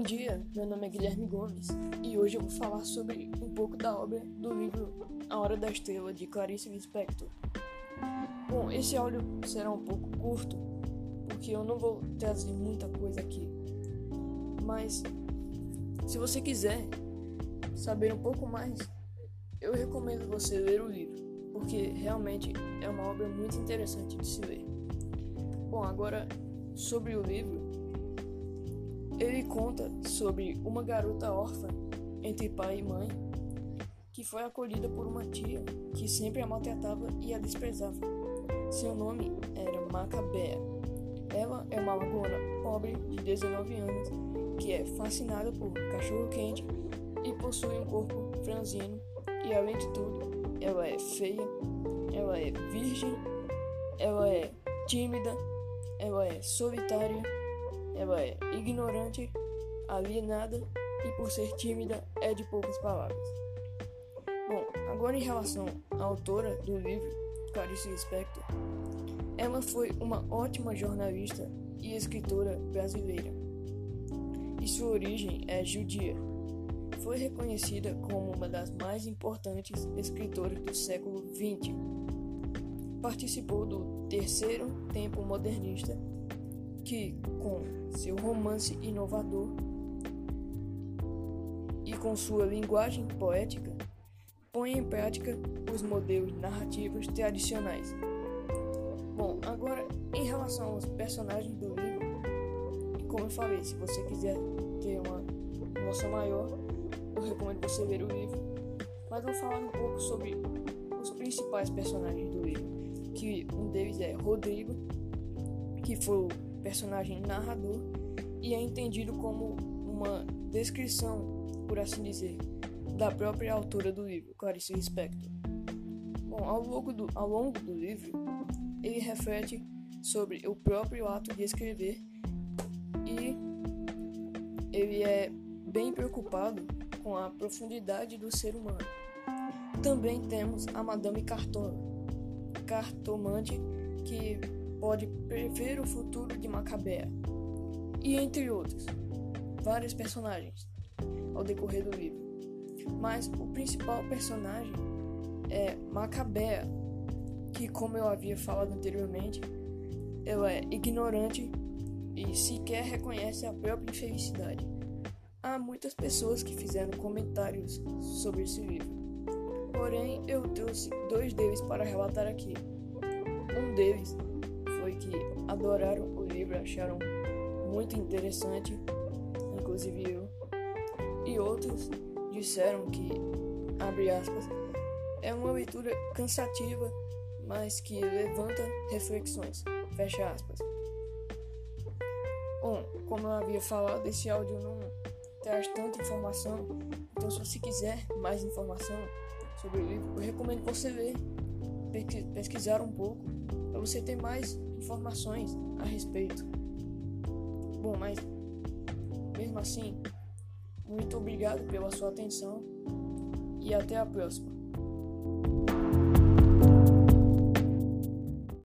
Bom dia, meu nome é Guilherme Gomes e hoje eu vou falar sobre um pouco da obra do livro A Hora da Estrela de Clarice Lispector. Bom, esse áudio será um pouco curto porque eu não vou trazer muita coisa aqui, mas se você quiser saber um pouco mais, eu recomendo você ler o livro porque realmente é uma obra muito interessante de se ler. Bom, agora sobre o livro, ele conta sobre uma garota órfã entre pai e mãe que foi acolhida por uma tia que sempre a maltratava e a desprezava. Seu nome era Macabea. Ela é uma lagoana pobre de 19 anos que é fascinada por cachorro quente e possui um corpo franzino e além de tudo, ela é feia, ela é virgem, ela é tímida, ela é solitária ela é ignorante, alienada e, por ser tímida, é de poucas palavras. Bom, agora em relação à autora do livro, Clarice Lispector, ela foi uma ótima jornalista e escritora brasileira. E sua origem é judia. Foi reconhecida como uma das mais importantes escritoras do século XX. Participou do terceiro tempo modernista que, com seu romance inovador e com sua linguagem poética, põe em prática os modelos narrativos tradicionais. Bom, agora em relação aos personagens do livro, como eu falei, se você quiser ter uma noção maior, eu recomendo você ler o livro. Mas vou falar um pouco sobre os principais personagens do livro, que um deles é Rodrigo, que foi o personagem narrador e é entendido como uma descrição, por assim dizer, da própria autora do livro, Clarice Lispector. Bom, ao longo do, ao longo do livro, ele reflete sobre o próprio ato de escrever e ele é bem preocupado com a profundidade do ser humano. Também temos a Madame Carton, cartomante que pode prever o futuro de Macabea, e entre outros, vários personagens ao decorrer do livro. Mas o principal personagem é Macabea, que, como eu havia falado anteriormente, ela é ignorante e sequer reconhece a própria infelicidade. Há muitas pessoas que fizeram comentários sobre esse livro, porém eu trouxe dois deles para relatar aqui. Um deles foi que adoraram o livro, acharam muito interessante, inclusive eu. E outros disseram que, abre aspas, é uma leitura cansativa, mas que levanta reflexões, fecha aspas. Bom, como eu havia falado, esse áudio não traz tanta informação, então se você quiser mais informação sobre o livro, eu recomendo você ler, pesquisar um pouco, para você ter mais informações a respeito. Bom, mas mesmo assim, muito obrigado pela sua atenção e até a próxima.